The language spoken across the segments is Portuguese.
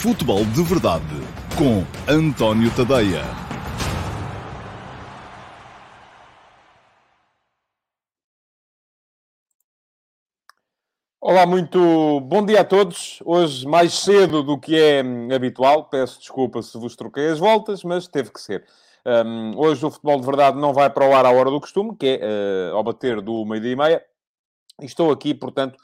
Futebol de Verdade com António Tadeia. Olá, muito bom dia a todos. Hoje mais cedo do que é hum, habitual. Peço desculpa se vos troquei as voltas, mas teve que ser. Um, hoje o Futebol de Verdade não vai para o ar à hora do costume, que é uh, ao bater do meio-dia e meia. Estou aqui, portanto,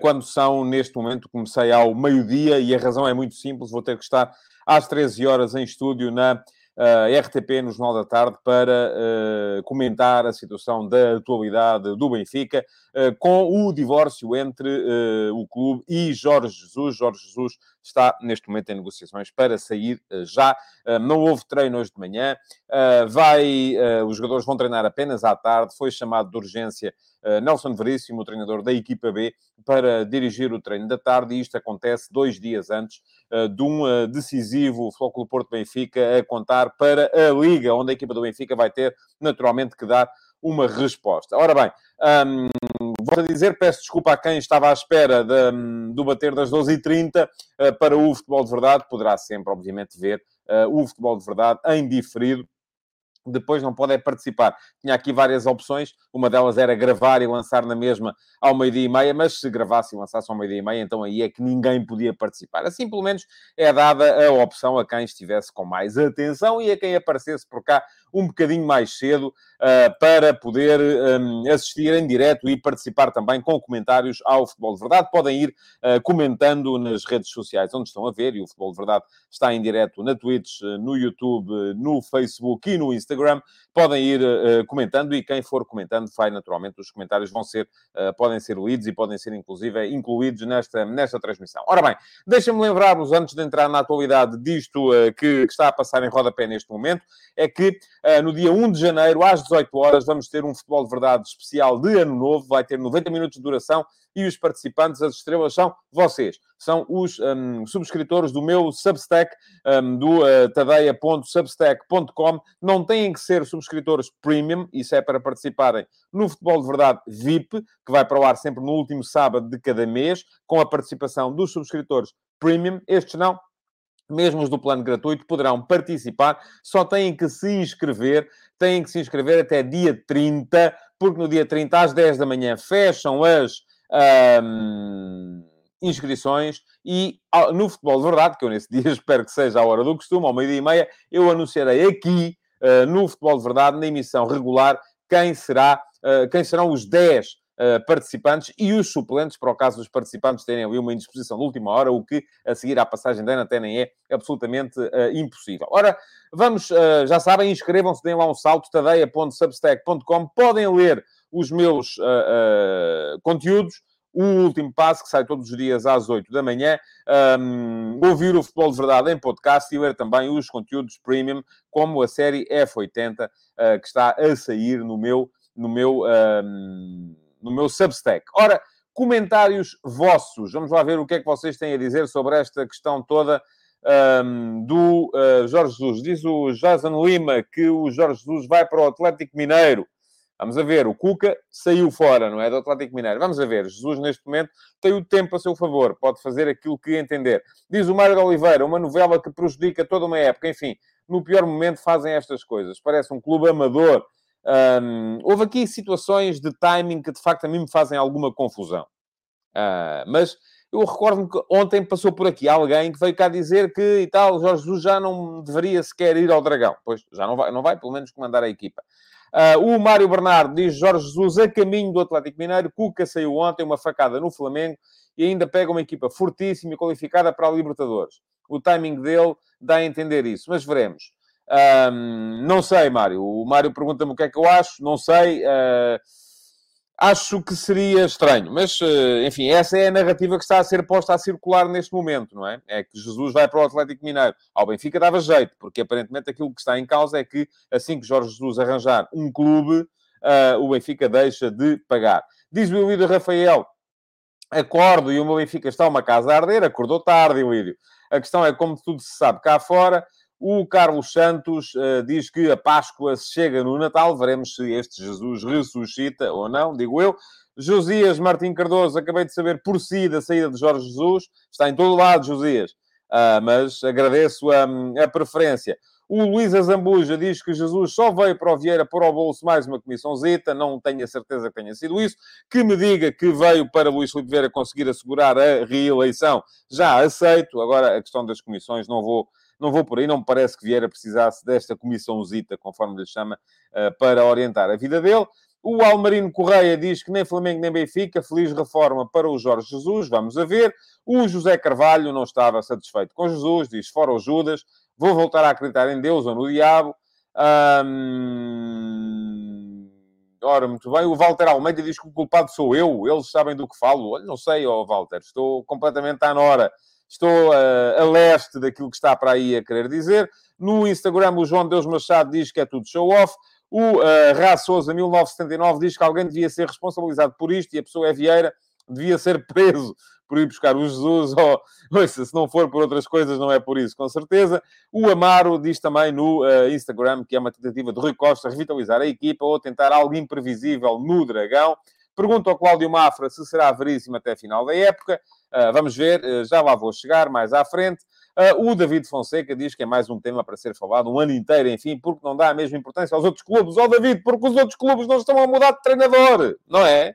quando são, neste momento, comecei ao meio-dia e a razão é muito simples, vou ter que estar às 13 horas em estúdio na uh, RTP, no Jornal da Tarde, para uh, comentar a situação da atualidade do Benfica, uh, com o divórcio entre o clube e Jorge Jesus. Jorge Jesus está neste momento em negociações para sair já. não houve treino hoje de manhã. vai, os jogadores vão treinar apenas à tarde. Foi chamado de urgência Nelson Veríssimo, o treinador da equipa B, para dirigir o treino da tarde, e isto acontece dois dias antes de um decisivo Flóculo Porto Benfica a contar para a Liga, onde a equipa do Benfica vai ter naturalmente que dar uma resposta. Ora bem, um, vou dizer, peço desculpa a quem estava à espera de, um, do bater das 12h30 uh, para o Futebol de Verdade, poderá sempre, obviamente, ver uh, o Futebol de Verdade em diferido depois não pode é participar. Tinha aqui várias opções, uma delas era gravar e lançar na mesma ao meio-dia e meia, mas se gravasse e lançasse ao meio-dia e meia, então aí é que ninguém podia participar. Assim, pelo menos, é dada a opção a quem estivesse com mais atenção e a quem aparecesse por cá um bocadinho mais cedo uh, para poder um, assistir em direto e participar também com comentários ao Futebol de Verdade. Podem ir uh, comentando nas redes sociais onde estão a ver, e o Futebol de Verdade está em direto na Twitch, no YouTube, no Facebook e no Instagram. Podem ir uh, comentando e quem for comentando vai naturalmente, os comentários vão ser, podem ser lidos e podem ser inclusive incluídos nesta, nesta transmissão. Ora bem, deixem-me lembrar-vos, antes de entrar na atualidade disto que, que está a passar em rodapé neste momento, é que no dia 1 de janeiro, às 18 horas, vamos ter um futebol de verdade especial de Ano Novo. Vai ter 90 minutos de duração e os participantes, as estrelas, são vocês. São os um, subscritores do meu Substack, um, do uh, tadeia.substack.com. Não têm que ser subscritores premium, isso é para participarem no Futebol de Verdade VIP, que vai para o ar sempre no último sábado de cada mês, com a participação dos subscritores premium. Estes não, mesmo os do plano gratuito, poderão participar, só têm que se inscrever, têm que se inscrever até dia 30, porque no dia 30, às 10 da manhã, fecham as inscrições e no Futebol de Verdade, que eu nesse dia espero que seja a hora do costume, ao meio-dia e meia, eu anunciarei aqui, uh, no Futebol de Verdade, na emissão regular, quem será, uh, quem serão os 10 uh, participantes e os suplentes, para o caso dos participantes terem ali uma indisposição de última hora, o que a seguir à passagem da Ana é absolutamente uh, impossível. Ora, vamos, uh, já sabem, inscrevam-se, deem lá um salto, tadeia.substack.com, podem ler os meus conteúdos, o último passo, que sai todos os dias às 8 da manhã, um, ouvir o Futebol de Verdade em podcast e ler também os conteúdos premium, como a série F80, uh, que está a sair no meu, no meu um, no meu Substack. Ora, comentários vossos. Vamos lá ver o que é que vocês têm a dizer sobre esta questão toda um, do uh, Jorge Jesus. Diz o Jason Lima que o Jorge Jesus vai para o Atlético Mineiro. Vamos a ver, o Cuca saiu fora, não é? Do Atlético Mineiro. Vamos a ver, Jesus neste momento tem o tempo a seu favor, pode fazer aquilo que entender. Diz o Mário de Oliveira, uma novela que prejudica toda uma época. Enfim, no pior momento fazem estas coisas. Parece um clube amador um, houve aqui situações de timing que de facto a mim me fazem alguma confusão. Uh, mas eu recordo-me que ontem passou por aqui alguém que veio cá dizer que e tal, Jorge Jesus já não deveria sequer ir ao Dragão. Pois, já não vai, não vai pelo menos comandar a equipa. Uh, o Mário Bernardo diz Jorge Jesus a caminho do Atlético Mineiro. Cuca saiu ontem, uma facada no Flamengo e ainda pega uma equipa fortíssima e qualificada para a Libertadores. O timing dele dá a entender isso, mas veremos. Um, não sei, Mário. O Mário pergunta-me o que é que eu acho. Não sei. Uh, acho que seria estranho. Mas, uh, enfim, essa é a narrativa que está a ser posta a circular neste momento, não é? É que Jesus vai para o Atlético Mineiro. Ao Benfica dava jeito, porque aparentemente aquilo que está em causa é que assim que Jorge Jesus arranjar um clube, uh, o Benfica deixa de pagar. Diz o Ilídio Rafael. Acordo e o meu Benfica está uma casa a arder. Acordou tarde, Ilídio. A questão é, como tudo se sabe cá fora, o Carlos Santos uh, diz que a Páscoa chega no Natal. Veremos se este Jesus ressuscita ou não, digo eu. Josias Martim Cardoso, acabei de saber por si da saída de Jorge Jesus. Está em todo lado, Josias. uh, mas agradeço a, a preferência. O Luís Azambuja diz que Jesus só veio para o Vieira pôr ao bolso mais uma comissãozita, não tenho a certeza que tenha sido isso. Que me diga que veio para Luís Filipe Vieira conseguir assegurar a reeleição, já aceito. Agora, a questão das comissões, não vou, não vou por aí, não me parece que Vieira precisasse desta comissãozita, conforme lhe chama, eh, para orientar a vida dele. O Almarino Correia diz que nem Flamengo nem Benfica, feliz reforma para o Jorge Jesus, vamos a ver. O José Carvalho não estava satisfeito com Jesus, diz fora o Judas, vou voltar a acreditar em Deus ou no diabo. Hum... Ora, muito bem. O Walter Almeida diz que o culpado sou eu, eles sabem do que falo. Olha, não sei, ó oh, Walter, estou completamente à nora. Estou uh, a leste daquilo que está para aí a querer dizer. No Instagram, o João Deus Machado diz que é tudo show-off. O uh, Rá Souza, 1979, diz que alguém devia ser responsabilizado por isto e a pessoa é Vieira, devia ser preso por ir buscar o Jesus, ou, ouça, se não for por outras coisas, não é por isso, com certeza. O Amaro diz também no uh, Instagram que é uma tentativa de Rui Costa revitalizar a equipa ou tentar algo imprevisível no Dragão. Pergunta ao Cláudio Mafra se será veríssimo até a final da época. Uh, vamos ver, uh, já lá vou chegar mais à frente. Uh, o David Fonseca diz que é mais um tema para ser falado um ano inteiro, enfim, porque não dá a mesma importância aos outros clubes. Ó oh, David, porque os outros clubes não estão a mudar de treinador, não é?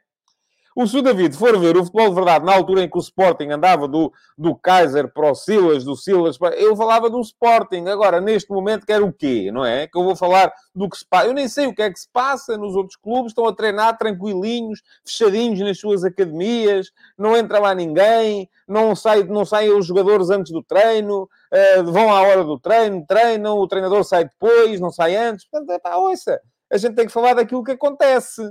O se David for ver o futebol de verdade, na altura em que o Sporting andava do, do Kaiser para o Silas, do Silas para... Eu falava do Sporting. Agora, neste momento, quero o quê? Não é? Que eu vou falar do que se passa. Eu nem sei o que é que se passa nos outros clubes. Estão a treinar tranquilinhos, fechadinhos nas suas academias. Não entra lá ninguém. Não, sai, não saem os jogadores antes do treino. Uh, vão à hora do treino, treinam. O treinador sai depois, não sai antes. Portanto, é pá, ouça. A gente tem que falar daquilo que acontece.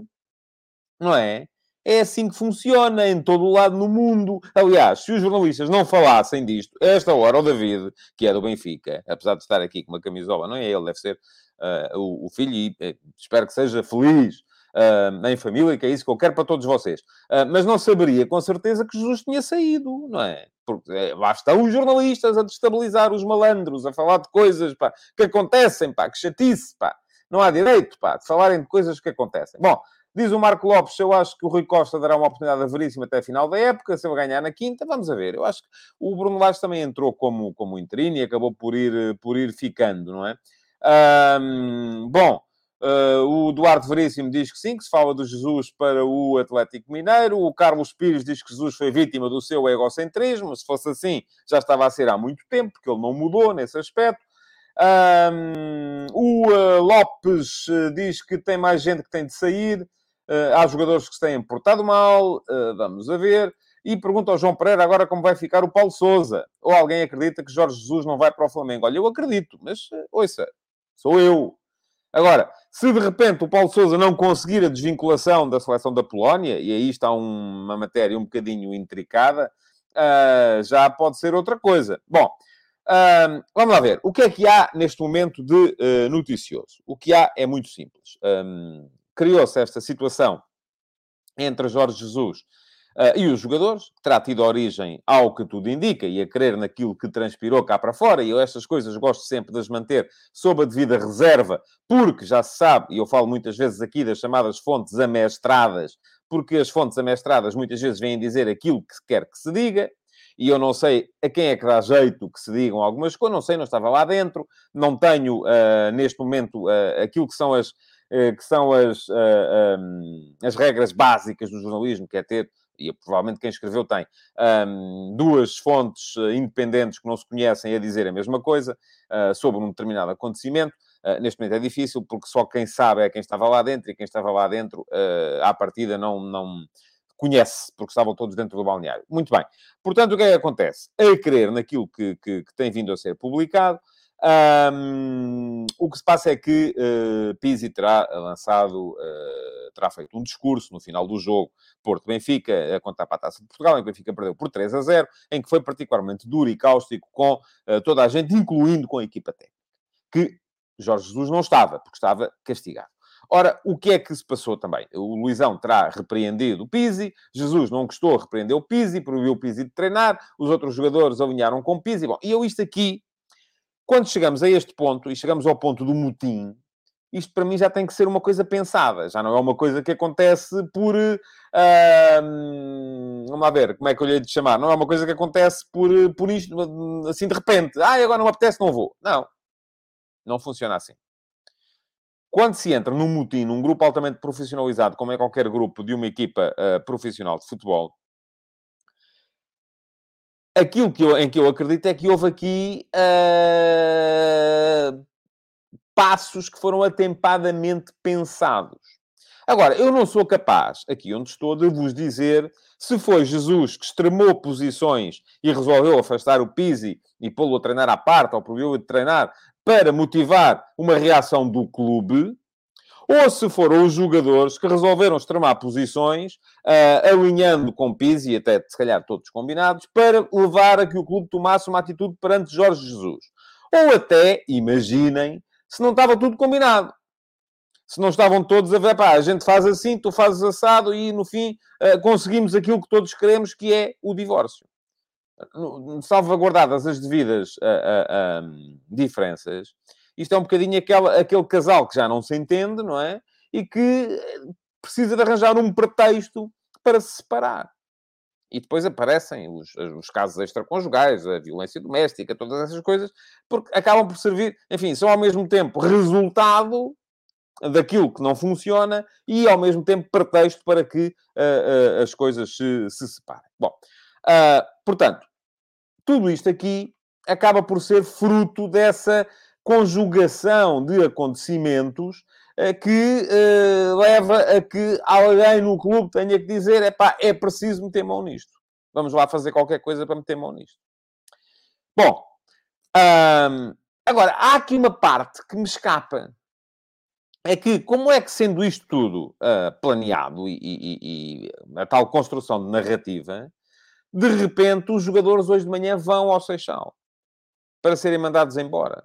Não é? É assim que funciona em todo o lado no mundo. Aliás, se os jornalistas não falassem disto, esta hora, o David, que é do Benfica, apesar de estar aqui com uma camisola, não é ele, deve ser uh, o, o, filho, e uh, espero que seja feliz uh, em família, que é isso que eu quero para todos vocês. mas não saberia com certeza que Jesus tinha saído, não é? Porque é, lá estão os jornalistas a destabilizar os malandros, a falar de coisas pá, que acontecem, pá, que chatice, pá. Não há direito, pá, de falarem de coisas que acontecem. Bom, Diz o Marco Lopes, eu acho que o Rui Costa dará uma oportunidade veríssima até a final da época, se ele ganhar na quinta, vamos a ver. Eu acho que o Bruno Lage também entrou como, como interino e acabou por ir, por ir ficando, não é? Um, bom, uh, o Duarte Veríssimo diz que sim, que se fala do Jesus para o Atlético Mineiro. O Carlos Pires diz que Jesus foi vítima do seu egocentrismo. Se fosse assim, já estava a ser há muito tempo, porque ele não mudou nesse aspecto. Um, o uh, Lopes uh, diz que tem mais gente que tem de sair. Uh, há jogadores que se têm portado mal, uh, vamos a ver. E pergunta ao João Pereira agora como vai ficar o Paulo Souza. Ou alguém acredita que Jorge Jesus não vai para o Flamengo? Olha, eu acredito, mas uh, ouça, sou eu. Agora, se de repente o Paulo Souza não conseguir a desvinculação da seleção da Polónia, e aí está um, uma matéria um bocadinho intricada, já pode ser outra coisa. Bom, uh, vamos lá ver. O que é que há neste momento de noticioso? O que há é muito simples. Criou-se esta situação entre Jorge Jesus uh, e os jogadores, que terá tido origem ao que tudo indica e a crer naquilo que transpirou cá para fora, e eu estas coisas gosto sempre de as manter sob a devida reserva, porque já se sabe, e eu falo muitas vezes aqui das chamadas fontes amestradas, porque as fontes amestradas muitas vezes vêm dizer aquilo que quer que se diga, e eu não sei a quem é que dá jeito que se digam algumas coisas, não sei, não estava lá dentro, não tenho uh, neste momento uh, aquilo que são as, que são as, eh, ehm, as regras básicas do jornalismo, que é ter, e provavelmente quem escreveu tem, ehm, duas fontes eh, independentes que não se conhecem a dizer a mesma coisa sobre um determinado acontecimento. neste momento é difícil, porque só quem sabe é quem estava lá dentro, e quem estava lá dentro, à partida, não, não conhece, porque estavam todos dentro do balneário. Muito bem. Portanto, o que é que acontece? A crer naquilo que, que, que tem vindo a ser publicado, um, o que se passa é que uh, Pizzi terá lançado, uh, terá feito um discurso no final do jogo Porto-Benfica, a contar para a Taça de Portugal, em que o Benfica perdeu por 3 a 0, em que foi particularmente duro e cáustico com uh, toda a gente, incluindo com a equipa técnica, que Jorge Jesus não estava, porque estava castigado. Ora, o que é que se passou também? O Luizão terá repreendido o Pizzi, Jesus não gostou, repreendeu o Pizzi, proibiu o Pizzi de treinar, os outros jogadores alinharam com o Pizzi. Bom, e eu isto aqui quando chegamos a este ponto, e chegamos ao ponto do motim, isto para mim já tem que ser uma coisa pensada, já não é uma coisa que acontece por. Uh, vamos lá ver, como é que eu lhe hei de chamar? Não é uma coisa que acontece por, por isto, assim de repente. Ah, agora não me apetece, não vou. Não. Não funciona assim. Quando se entra num mutim, num grupo altamente profissionalizado, como é qualquer grupo de uma equipa uh, profissional de futebol, aquilo que eu, em que eu acredito é que houve aqui uh, passos que foram atempadamente pensados. Agora, eu não sou capaz, aqui onde estou, de vos dizer se foi Jesus que extremou posições e resolveu afastar o Pizzi e pô-lo a treinar à parte, ou proibiu-o de treinar, para motivar uma reação do clube, ou se foram os jogadores que resolveram extremar posições, uh, alinhando com Pizzi, até se calhar todos combinados, para levar a que o clube tomasse uma atitude perante Jorge Jesus. Ou até, imaginem, se não estava tudo combinado. Se não estavam todos a ver, pá, a gente faz assim, tu fazes assado e no fim uh, conseguimos aquilo que todos queremos, que é o divórcio. Salvaguardadas as devidas uh, diferenças, isto é um bocadinho aquele, aquele casal que já não se entende, não é? E que precisa de arranjar um pretexto para se separar. E depois aparecem os, os casos extraconjugais, a violência doméstica, todas essas coisas, porque acabam por servir, enfim, são ao mesmo tempo resultado daquilo que não funciona e ao mesmo tempo pretexto para que uh, uh, as coisas se, se separem. Bom, uh, portanto, tudo isto aqui acaba por ser fruto dessa conjugação de acontecimentos uh, que uh, leva a que alguém no clube tenha que dizer: é pá, é preciso meter mão nisto. Vamos lá fazer qualquer coisa para meter mão nisto. Bom, um, agora, há aqui uma parte que me escapa. É que, como é que sendo isto tudo uh, planeado e, e, e, a tal construção de narrativa, de repente os jogadores hoje de manhã vão ao Seixal para serem mandados embora.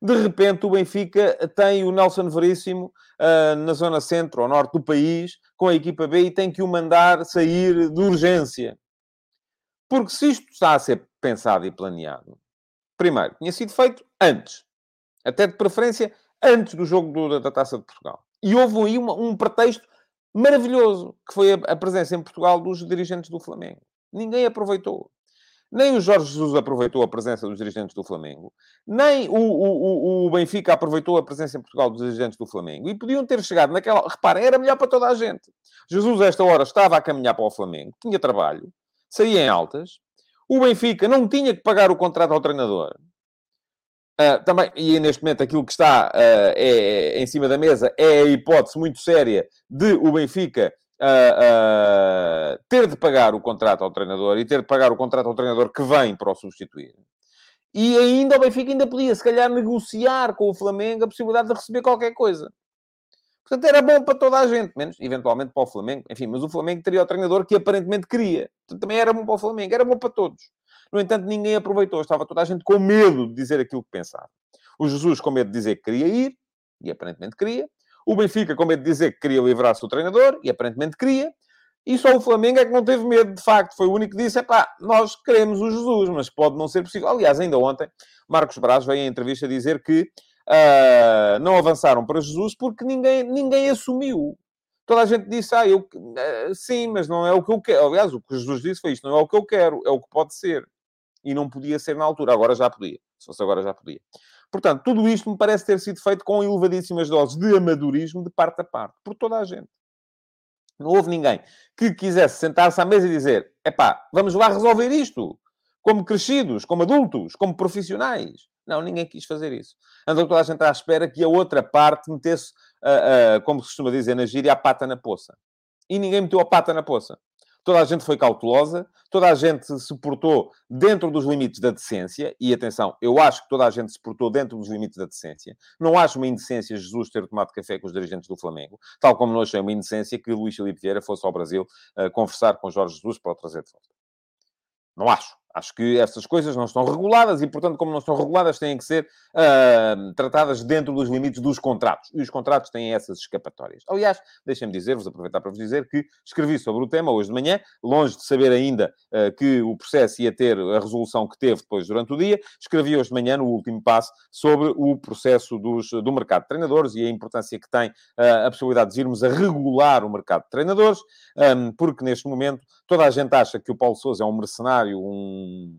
De repente, o Benfica tem o Nelson Veríssimo uh, na zona centro ou norte do país, com a equipa B, e tem que o mandar sair de urgência. Porque se isto está a ser pensado e planeado, primeiro, tinha sido feito antes. Até de preferência, antes do jogo do, da Taça de Portugal. E houve aí uma, um pretexto maravilhoso, que foi a, a presença em Portugal dos dirigentes do Flamengo. Ninguém aproveitou. Nem o Jorge Jesus aproveitou a presença dos dirigentes do Flamengo, nem o, o, o, Benfica aproveitou a presença em Portugal dos dirigentes do Flamengo. E podiam ter chegado naquela. Reparem, era melhor para toda a gente. Jesus, esta hora, estava a caminhar para o Flamengo, tinha trabalho, saía em altas. O Benfica não tinha que pagar o contrato ao treinador. Uh, também, e neste momento aquilo que está uh, é, é, em cima da mesa é a hipótese muito séria de o Benfica uh, ter de pagar o contrato ao treinador e ter de pagar o contrato ao treinador que vem para o substituir. E ainda o Benfica ainda podia, se calhar, negociar com o Flamengo a possibilidade de receber qualquer coisa. Portanto, era bom para toda a gente, menos eventualmente para o Flamengo. Enfim, mas o Flamengo teria o treinador que aparentemente queria. Portanto, também era bom para o Flamengo, era bom para todos. No entanto, ninguém aproveitou. Estava toda a gente com medo de dizer aquilo que pensava. O Jesus com medo de dizer que queria ir, e aparentemente queria. O Benfica com medo de dizer que queria livrar-se do treinador, e aparentemente queria. E só o Flamengo é que não teve medo, de facto. Foi o único que disse, é pá, nós queremos o Jesus, mas pode não ser possível. Aliás, ainda ontem, Marcos Braz veio em entrevista dizer que uh, não avançaram para Jesus porque ninguém, ninguém assumiu. Toda a gente disse, ah, eu, uh, sim, mas não é o que eu quero. Aliás, o que Jesus disse foi isto, não é o que eu quero, é o que pode ser. E não podia ser na altura, agora já podia. Se fosse agora já podia. Portanto, tudo isto me parece ter sido feito com elevadíssimas doses de amadorismo de parte a parte, por toda a gente. Não houve ninguém que quisesse sentar-se à mesa e dizer: epá, vamos lá resolver isto, como crescidos, como adultos, como profissionais. Não, ninguém quis fazer isso. Andou toda a gente à espera que a outra parte metesse, uh, uh, como se costuma dizer na gíria, a pata na poça. E ninguém meteu a pata na poça toda a gente foi cautelosa, toda a gente se portou dentro dos limites da decência, e atenção, eu acho que toda a gente se portou dentro dos limites da decência. Não acho uma indecência Jesus ter tomado café com os dirigentes do Flamengo, tal como não achei uma indecência que Luís Filipe Vieira fosse ao Brasil uh, conversar com Jorge Jesus para o trazer de volta. Não acho. Acho que essas coisas não estão reguladas e, portanto, como não estão reguladas, têm que ser uh, tratadas dentro dos limites dos contratos. E os contratos têm essas escapatórias. Aliás, deixem-me dizer-vos, aproveitar para vos dizer que escrevi sobre o tema hoje de manhã, longe de saber ainda uh, que o processo ia ter a resolução que teve depois durante o dia, escrevi hoje de manhã, no último passo, sobre o processo dos, do mercado de treinadores e a importância que tem uh, a possibilidade de irmos a regular o mercado de treinadores, um, porque neste momento toda a gente acha que o Paulo Sousa é um mercenário, um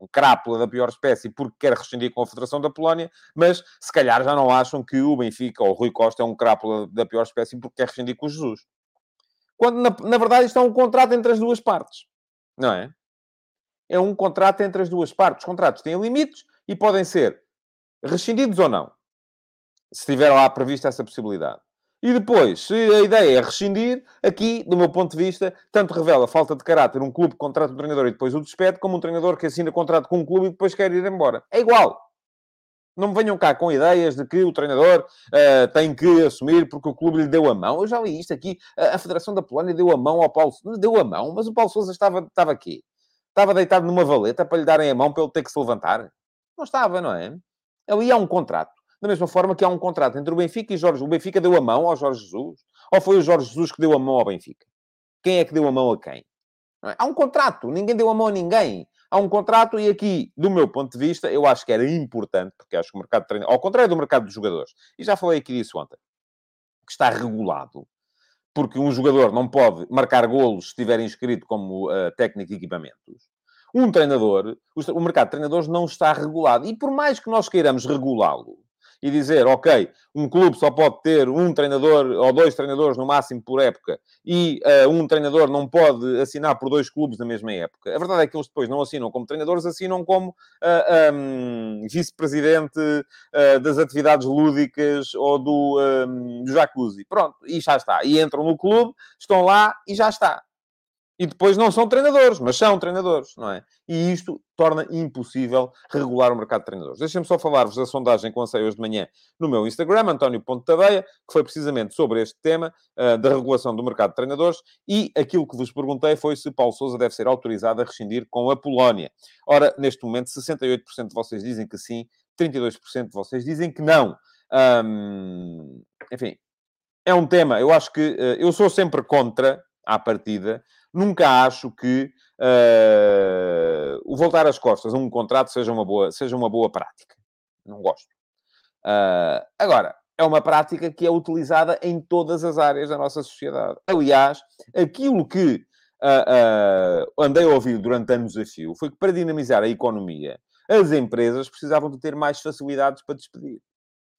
um crápula da pior espécie porque quer rescindir com a Federação da Polónia, mas se calhar já não acham que o Benfica ou o Rui Costa é um crápula da pior espécie porque quer rescindir com o Jesus. Quando, na, na verdade, isto é um contrato entre as duas partes. Não é? É um contrato entre as duas partes. Os contratos têm limites e podem ser rescindidos ou não. Se tiver lá prevista essa possibilidade. E depois, se a ideia é rescindir, aqui, do meu ponto de vista, tanto revela falta de caráter um clube que contrata um treinador e depois o despede, como um treinador que assina contrato com um clube e depois quer ir embora. É igual. Não me venham cá com ideias de que o treinador uh, tem que assumir porque o clube lhe deu a mão. Eu já li isto aqui. A, Federação da Polónia deu a mão ao Paulo Sousa. Deu a mão, mas o Paulo Sousa estava, estava aqui. Estava deitado numa valeta para lhe darem a mão para ele ter que se levantar. Não estava, não é? Ali há um contrato. Da mesma forma que há um contrato entre o Benfica e Jorge. O Benfica deu a mão ao Jorge Jesus? Ou foi o Jorge Jesus que deu a mão ao Benfica? Quem é que deu a mão a quem? É? Há um contrato. Ninguém deu a mão a ninguém. Há um contrato e aqui, do meu ponto de vista, eu acho que era importante, porque acho que o mercado de treino, ao contrário do mercado dos jogadores, e já falei aqui disso ontem, que está regulado, porque um jogador não pode marcar golos se estiver inscrito como uh, técnico de equipamentos. Um treinador, o mercado de treinadores não está regulado. E por mais que nós queiramos regulá-lo, e dizer, ok, um clube só pode ter um treinador ou dois treinadores no máximo por época e uh, um treinador não pode assinar por dois clubes na mesma época. A verdade é que eles depois não assinam como treinadores, assinam como uh, eh, um, vice-presidente uh, das atividades lúdicas ou do, um, do jacuzzi. Pronto, e já está. E entram no clube, estão lá e já está. E depois não são treinadores, mas são treinadores, não é? E isto torna impossível regular o mercado de treinadores. Deixem-me só falar-vos da sondagem que lancei hoje de manhã no meu Instagram, António.tadeia, que foi precisamente sobre este tema uh, da regulação do mercado de treinadores e aquilo que vos perguntei foi se Paulo Sousa deve ser autorizado a rescindir com a Polónia. Ora, neste momento, 68% de vocês dizem que sim, 32% de vocês dizem que não. Um, enfim, é um tema, eu acho que uh, eu sou sempre contra, à partida, nunca acho que uh, o voltar as costas a um contrato seja uma boa, seja uma boa prática. Não gosto. Uh, agora, é uma prática que é utilizada em todas as áreas da nossa sociedade. Aliás, aquilo que uh, andei a ouvir durante anos a fio foi que para dinamizar a economia, as empresas precisavam de ter mais facilidades para despedir.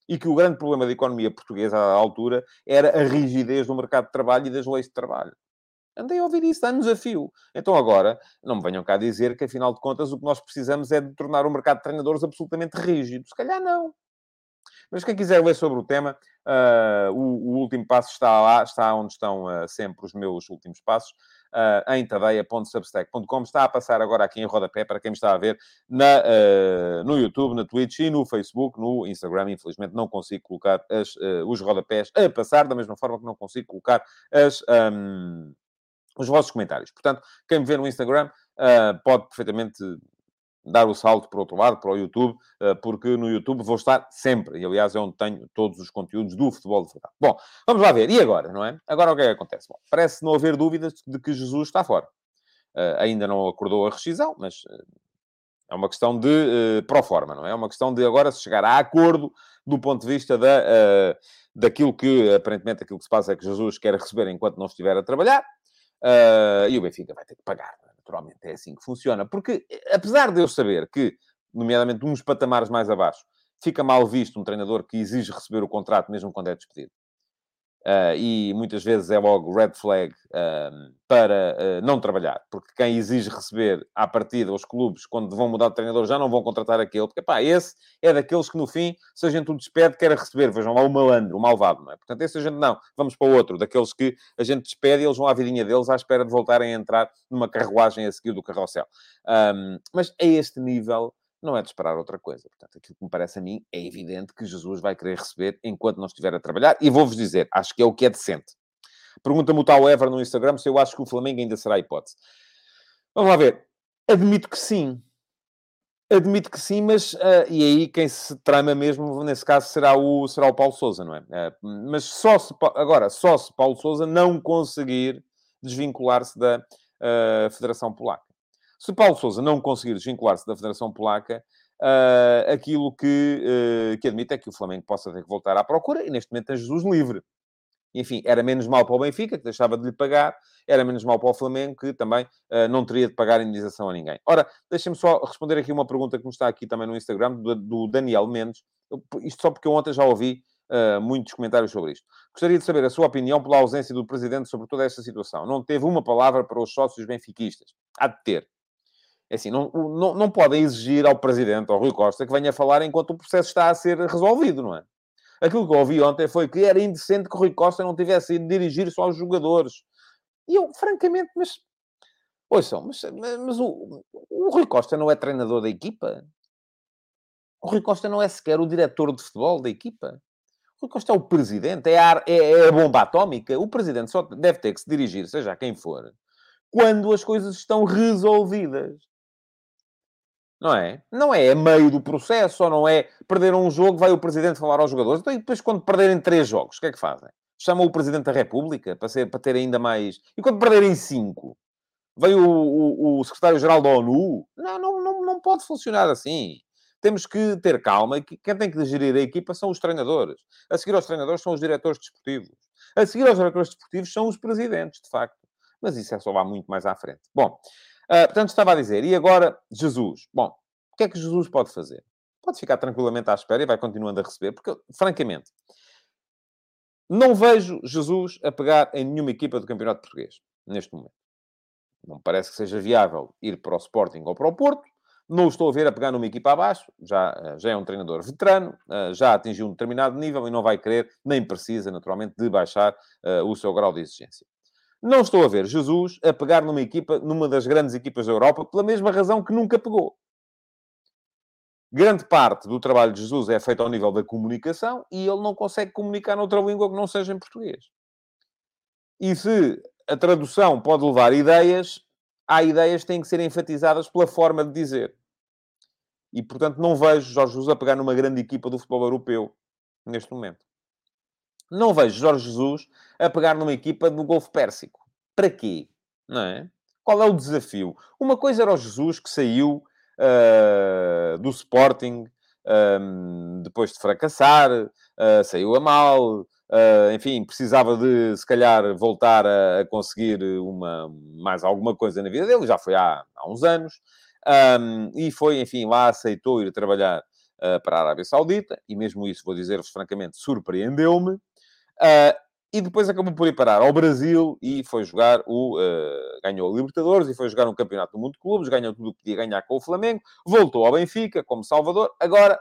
E que o grande problema da economia portuguesa à altura era a rigidez do mercado de trabalho e das leis de trabalho. Andei a ouvir isso anos a fio. Então agora, não me venham cá dizer que, afinal de contas, o que nós precisamos é de tornar o mercado de treinadores absolutamente rígido. Se calhar não. Mas quem quiser ler sobre o tema, uh, o, o, último passo está lá, está onde estão uh, sempre os meus últimos passos, uh, em tadeia.substack.com. Está a passar agora aqui em rodapé, para quem me está a ver, na, no YouTube, na Twitch e no Facebook, no Instagram. Infelizmente não consigo colocar as, os rodapés a passar, da mesma forma que não consigo colocar as... Um, os vossos comentários. Portanto, quem me vê no Instagram uh, pode perfeitamente dar o salto para o outro lado, para o YouTube, uh, porque no YouTube vou estar sempre. E, aliás, é onde tenho todos os conteúdos do futebol de verdade. Bom, vamos lá ver. E agora, não é? Agora o que é que acontece? Bom, parece não haver dúvidas de que Jesus está fora. Uh, ainda não acordou a rescisão, mas é uma questão de uh, pro forma, não é? É uma questão de agora se chegar a acordo do ponto de vista da, uh, daquilo que, aparentemente, aquilo que se passa é que Jesus quer receber enquanto não estiver a trabalhar, Uh, e o Benfica vai ter que pagar, naturalmente. É assim que funciona. Porque, apesar de eu saber que, nomeadamente uns patamares mais abaixo, fica mal visto um treinador que exige receber o contrato mesmo quando é despedido. Uh, e muitas vezes é logo red flag uh, para uh, não trabalhar, porque quem exige receber à partida os clubes, quando vão mudar de treinador, já não vão contratar aquele, porque pá, esse é daqueles que no fim, se a gente o despede, quer receber, vejam lá o malandro, o malvado, não é? Portanto, esse a gente não, vamos para o outro, daqueles que a gente despede e eles vão à vidinha deles à espera de voltarem a entrar numa carruagem a seguir do carrossel. Um, mas a este nível não é de esperar outra coisa. Portanto, aquilo que me parece a mim é evidente que Jesus vai querer receber enquanto não estiver a trabalhar. E vou-vos dizer, acho que é o que é decente. Pergunta-me o tal Ever no Instagram se eu acho que o Flamengo ainda será a hipótese. Vamos lá ver. Admito que sim. Admito que sim, mas uh, e aí quem se trama mesmo nesse caso será o, será o Paulo Souza, não é? Uh, mas só se agora, só se Paulo Souza não conseguir desvincular-se da uh, Federação Polaca. Se Paulo Souza não conseguir desvincular-se da Federação Polaca, aquilo que, que admite é que o Flamengo possa ter que voltar à procura e neste momento é Jesus livre. Enfim, era menos mal para o Benfica, que deixava de lhe pagar, era menos mal para o Flamengo, que também uh, não teria de pagar indenização a ninguém. Ora, deixem-me só responder aqui uma pergunta que me está aqui também no Instagram, do, do Daniel Mendes. Isto só porque eu ontem já ouvi uh, muitos comentários sobre isto. Gostaria de saber a sua opinião pela ausência do Presidente sobre toda esta situação. Não teve uma palavra para os sócios benfiquistas. Há de ter. É assim, não, não, não podem exigir ao Presidente, ao Rui Costa, que venha falar enquanto o processo está a ser resolvido, não é? Aquilo que eu ouvi ontem foi que era indecente que o Rui Costa não tivesse ido dirigir só aos jogadores. E eu, francamente, mas... Ouçam, mas, mas o, o Rui Costa não é treinador da equipa? O Rui Costa não é sequer o diretor de futebol da equipa? O Rui Costa é o presidente, é a, é, é a bomba atómica. O presidente só deve ter que se dirigir, seja quem for, quando as coisas estão resolvidas. Não é? Não é a meio do processo, ou não é perder um jogo, vai o Presidente falar aos jogadores. Então, e depois, quando perderem três jogos, o que é que fazem? Chamam o Presidente da República para, ser, para ter ainda mais... E quando perderem cinco? Veio o, o, o Secretário-Geral da ONU? Não, não, não, não pode funcionar assim. Temos que ter calma. Quem tem que gerir a equipa são os treinadores. A seguir aos treinadores são os diretores desportivos. A seguir aos diretores desportivos são os presidentes, de facto. Mas isso é só lá muito mais à frente. Bom, Uh, portanto, estava a dizer, e agora Jesus? Bom, o que é que Jesus pode fazer? Pode ficar tranquilamente à espera e vai continuando a receber, porque, francamente, não vejo Jesus a pegar em nenhuma equipa do Campeonato Português, neste momento. Não parece que seja viável ir para o Sporting ou para o Porto. Não o estou a ver a pegar numa equipa abaixo. Já, ah, já é um treinador veterano, ah, já atingiu um determinado nível e não vai querer, nem precisa, naturalmente, de baixar o seu grau de exigência. Não estou a ver Jesus a pegar numa equipa, numa das grandes equipas da Europa, pela mesma razão que nunca pegou. Grande parte do trabalho de Jesus é feito ao nível da comunicação e ele não consegue comunicar noutra língua que não seja em português. E se a tradução pode levar ideias, há ideias que têm que ser enfatizadas pela forma de dizer. E, portanto, não vejo Jorge Jesus a pegar numa grande equipa do futebol europeu neste momento. Não vejo Jorge Jesus a pegar numa equipa do Golfo Pérsico. Para quê? Não é? Qual é o desafio? Uma coisa era o Jesus que saiu uh, do Sporting um, depois de fracassar, uh, saiu a mal, uh, enfim, precisava de, se calhar, voltar a, a, conseguir uma, mais alguma coisa na vida dele, já foi há, há uns anos, um, e foi, enfim, lá aceitou ir trabalhar uh, para a Arábia Saudita, e mesmo isso, vou dizer-vos francamente, surpreendeu-me. Uh, e depois acabou por ir parar ao Brasil e foi jogar o... Uh, ganhou a Libertadores e foi jogar um Campeonato do Mundo de Clubes, ganhou tudo o que podia ganhar com o Flamengo, voltou ao Benfica como Salvador. Agora,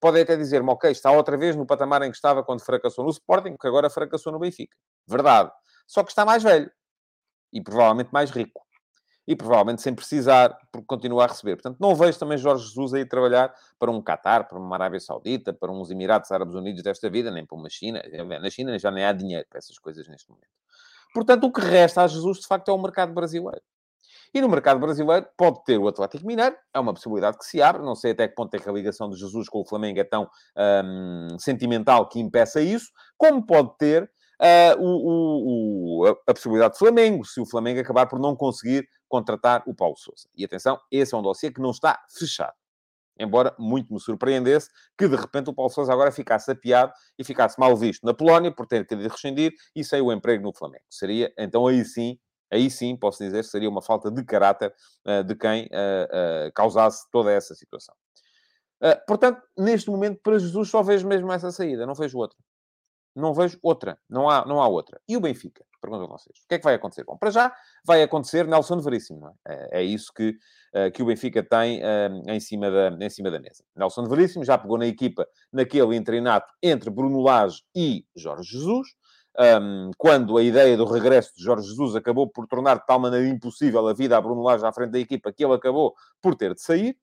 podem até dizer-me, ok, está outra vez no patamar em que estava quando fracassou no Sporting, que agora fracassou no Benfica. Verdade. Só que está mais velho. E provavelmente mais rico e provavelmente sem precisar, porque continua a receber. Portanto, não vejo também Jorge Jesus aí trabalhar para um Qatar, para uma Arábia Saudita, para uns Emirados Árabes Unidos desta vida, nem para uma China. Na China já nem há dinheiro para essas coisas neste momento. Portanto, o que resta a Jesus, de facto, é o mercado brasileiro. E no mercado brasileiro pode ter o Atlético Mineiro, é uma possibilidade que se abre. Não sei até que ponto é que a ligação de Jesus com o Flamengo é tão hum, sentimental que impeça isso, como pode ter uh, o, o, a possibilidade de Flamengo, se o Flamengo acabar por não conseguir contratar o Paulo Sousa. E atenção, esse é um dossiê que não está fechado. Embora muito me surpreendesse que de repente o Paulo Sousa agora ficasse apiado e ficasse mal visto na Polónia por ter querido rescindir e saiu o emprego no Flamengo. Seria, então aí sim, aí sim, posso dizer, seria uma falta de caráter uh, de quem uh, uh, causasse toda essa situação. portanto, neste momento, para Jesus, só vejo mesmo essa saída, não vejo outra. Não vejo outra. Não há, não há outra. E o Benfica? Pergunto a vocês. O que é que vai acontecer? Bom, para já vai acontecer Nelson Veríssimo. É? é? É, isso que, uh, que o Benfica tem uh, em, cima da, em cima da mesa. Nelson Veríssimo já pegou na equipa naquele interinato entre Bruno Lage e Jorge Jesus. Um, quando a ideia do regresso de Jorge Jesus acabou por tornar de tal maneira impossível a vida a Bruno Lage à frente da equipa que ele acabou por ter de sair.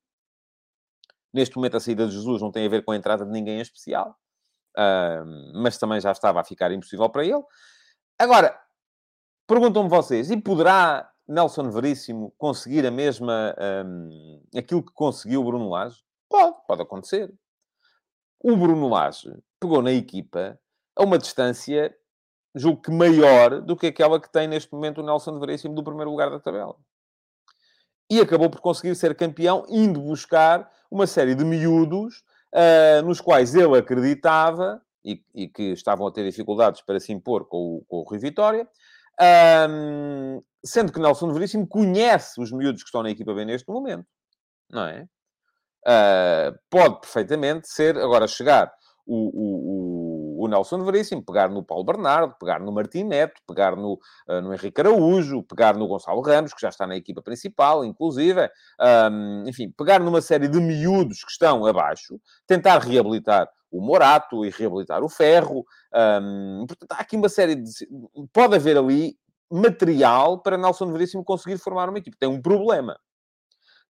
Neste momento, a saída de Jesus não tem a ver com a entrada de ninguém em especial mas também já estava a ficar impossível para ele. Agora, perguntam-me vocês, e poderá Nelson Veríssimo conseguir a mesma... Um, aquilo que conseguiu o Bruno Lage? Pode, pode acontecer. O Bruno Lage pegou na equipa a uma distância, julgo que maior do que aquela que tem neste momento o Nelson Veríssimo do primeiro lugar da tabela. E acabou por conseguir ser campeão, indo buscar uma série de miúdos uh, nos quais ele acreditava e, e, que estavam a ter dificuldades para se impor com o, com o Rui Vitória. Um, sendo que Nelson Veríssimo conhece os miúdos que estão na equipa bem neste momento, não é? Uh, pode perfeitamente ser, agora chegar o, o, o, Nelson Veríssimo, pegar no Paulo Bernardo, pegar no Martim Neto, pegar no, uh, no Henrique Araújo, pegar no Gonçalo Ramos, que já está na equipa principal, inclusive, um, enfim, pegar numa série de miúdos que estão abaixo, tentar reabilitar o Morato e reabilitar o Ferro. Um, portanto, há aqui uma série de... Pode haver ali material para Nelson Veríssimo conseguir formar uma equipe. Tem um problema.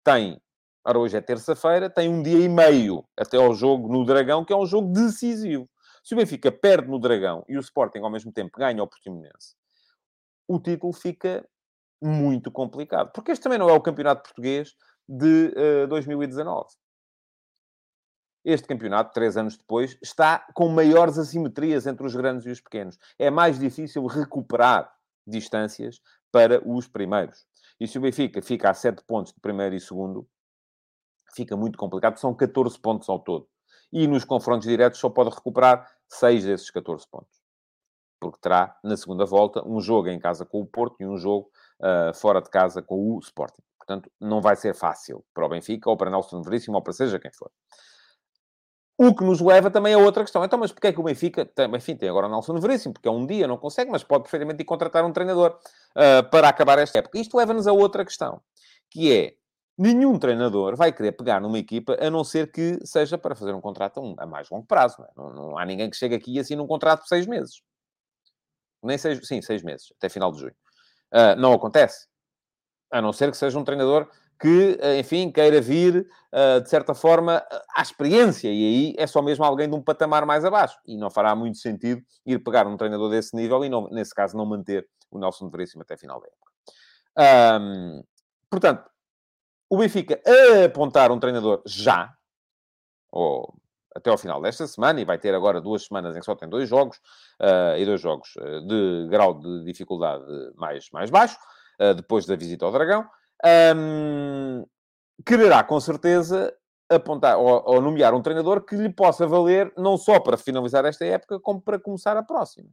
Tem Ora, hoje é terça-feira, tem um dia e meio até ao jogo no Dragão, que é um jogo decisivo. Se o Benfica perde no Dragão e o Sporting ao mesmo tempo ganha ao Portimonense, o título fica muito complicado. Porque este também não é o campeonato português de uh, eh, 2019. Este campeonato, três anos depois, está com maiores assimetrias entre os grandes e os pequenos. É mais difícil recuperar distâncias para os primeiros. E se o Benfica fica a sete pontos de primeiro e segundo, fica muito complicado. São 14 pontos ao todo. E nos confrontos diretos só pode recuperar 6 desses 14 pontos. Porque terá, na segunda volta, um jogo em casa com o Porto e um jogo uh, fora de casa com o Sporting. Portanto, não vai ser fácil para o Benfica, ou para Nelson Veríssimo, ou para seja quem for. O que nos leva também a outra questão. Então, mas porquê é que o Benfica... Tem, enfim, tem agora o Nelson Veríssimo, porque é um dia, não consegue, mas pode perfeitamente ir contratar um treinador uh, para acabar esta época. Isto leva-nos a outra questão, que é nenhum treinador vai querer pegar numa equipa a não ser que seja para fazer um contrato a, mais longo prazo. Não, é? não, não, há ninguém que chegue aqui e assine um contrato por seis meses. Nem seis, sim, seis meses, até final de junho. Uh, não acontece. A não ser que seja um treinador que, ah, enfim, queira vir, uh, de certa forma, à experiência. E aí é só mesmo alguém de um patamar mais abaixo. E não fará muito sentido ir pegar um treinador desse nível e, não, nesse caso, não manter o Nelson Veríssimo até final da época. Um, portanto, o Benfica a apontar um treinador já, ou até ao final desta semana, e vai ter agora duas semanas em que só tem dois jogos, uh, e dois jogos de grau de dificuldade mais, mais baixo, uh, depois da visita ao Dragão, um, quererá com certeza apontar ou, ou, nomear um treinador que lhe possa valer não só para finalizar esta época, como para começar a próxima.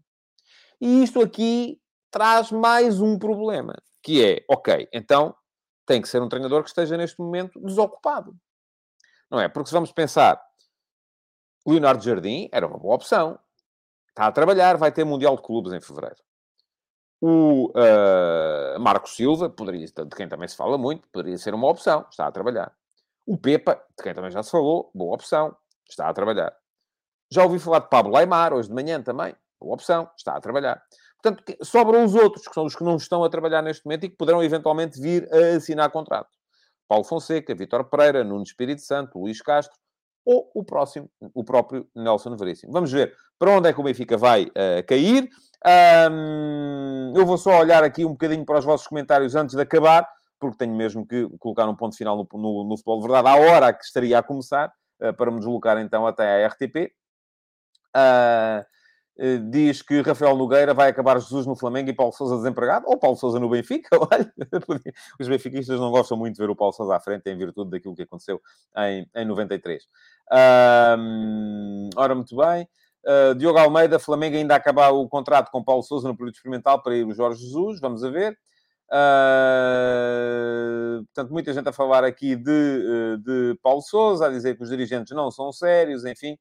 E isto aqui traz mais um problema, que é, ok, então tem que ser um treinador que esteja neste momento desocupado. Não é? Porque se vamos pensar, Leonardo Jardim era uma boa opção. Está a trabalhar, vai ter Mundial de Clubes em fevereiro. O uh, Marco Silva, poderia, de quem também se fala muito, poderia ser uma opção, está a trabalhar. O Pepa, de quem também já se falou, boa opção, está a trabalhar. Já ouvi falar de Pablo Aymar, hoje de manhã também, boa opção, está a trabalhar. Portanto, sobram os outros, que são os que não estão a trabalhar neste momento e que poderão eventualmente vir a assinar contrato. Paulo Fonseca, Vitor Pereira, Nuno Espírito Santo, Luís Castro, ou o próximo, o próprio Nelson Veríssimo. Vamos ver para onde é que o Benfica vai uh, cair. Um, eu vou só olhar aqui um bocadinho para os vossos comentários antes de acabar, porque tenho mesmo que colocar um ponto final no, no, no futebol de verdade, à hora que estaria a começar, uh, para me deslocar então até à RTP. Uh, ah, eh, diz que Rafael Nogueira vai acabar Jesus no Flamengo e Paulo Sousa desempregado, ou Paulo Sousa no Benfica, olha, os benfiquistas não gostam muito de ver o Paulo Sousa à frente em virtude daquilo que aconteceu em, em 93. Um, ora, muito bem. Uh, Diogo Almeida, Flamengo ainda acabar o contrato com Paulo Sousa no período experimental para ir o Jorge Jesus, vamos a ver. Uh, portanto, muita gente a falar aqui de, eh, de Paulo Sousa, a dizer que os dirigentes não são sérios, enfim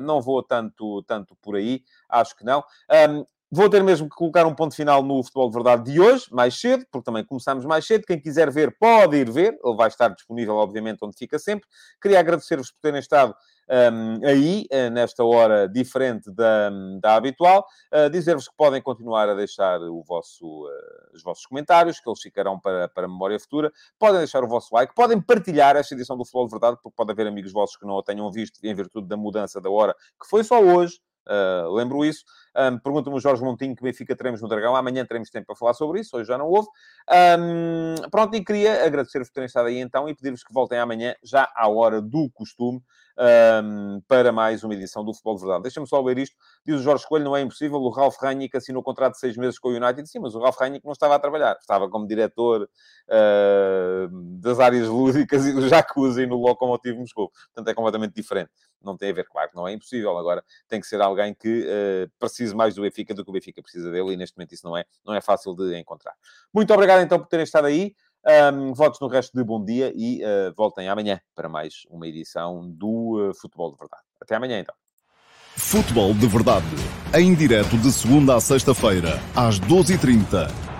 não vou tanto, tanto por aí, acho que não. Um, Vou ter mesmo que colocar um ponto final no Futebol de Verdade de hoje, mais cedo, porque também começamos mais cedo. Quem quiser ver, pode ir ver. Ele vai estar disponível, obviamente, onde fica sempre. Queria agradecer-vos por terem estado um, aí, uh, nesta hora diferente da, da habitual. Uh, Dizer-vos que podem continuar a deixar o vosso, uh, os vossos comentários, que eles ficarão para, para a memória futura. Podem deixar o vosso like, podem partilhar esta edição do Futebol de Verdade, porque pode haver amigos vossos que não a tenham visto em virtude da mudança da hora, que foi só hoje. Uh, lembro isso. Um, Pergunta-me o Jorge Montinho que Benfica teremos no Dragão. Amanhã teremos tempo para falar sobre isso, hoje já não houve. Um, pronto, e queria agradecer-vos por terem estado aí então e pedir-vos que voltem amanhã, já à hora do costume, um, para mais uma edição do Futebol de Verdade. Deixa-me só ler isto. Diz o Jorge Coelho, não é impossível. O Ralf Rangnick assinou um contrato de seis meses com o United. Sim, mas o Ralf Rangnick não estava a trabalhar. Estava como diretor uh, das áreas lúdicas e do Jacuzzi no Lokomotiv Moscou. Portanto, é completamente diferente. Não tem a ver, claro, não é impossível. Agora, tem que ser alguém que uh, precise mais do Benfica do que o Benfica precisa dele e neste momento isso não é, não é fácil de encontrar. Muito obrigado então por terem estado aí. Um, votos no resto de bom dia e uh, voltem amanhã para mais uma edição do uh, Futebol de Verdade. Até amanhã então. Futebol de Verdade, em direto de segunda a sexta-feira, às 12h30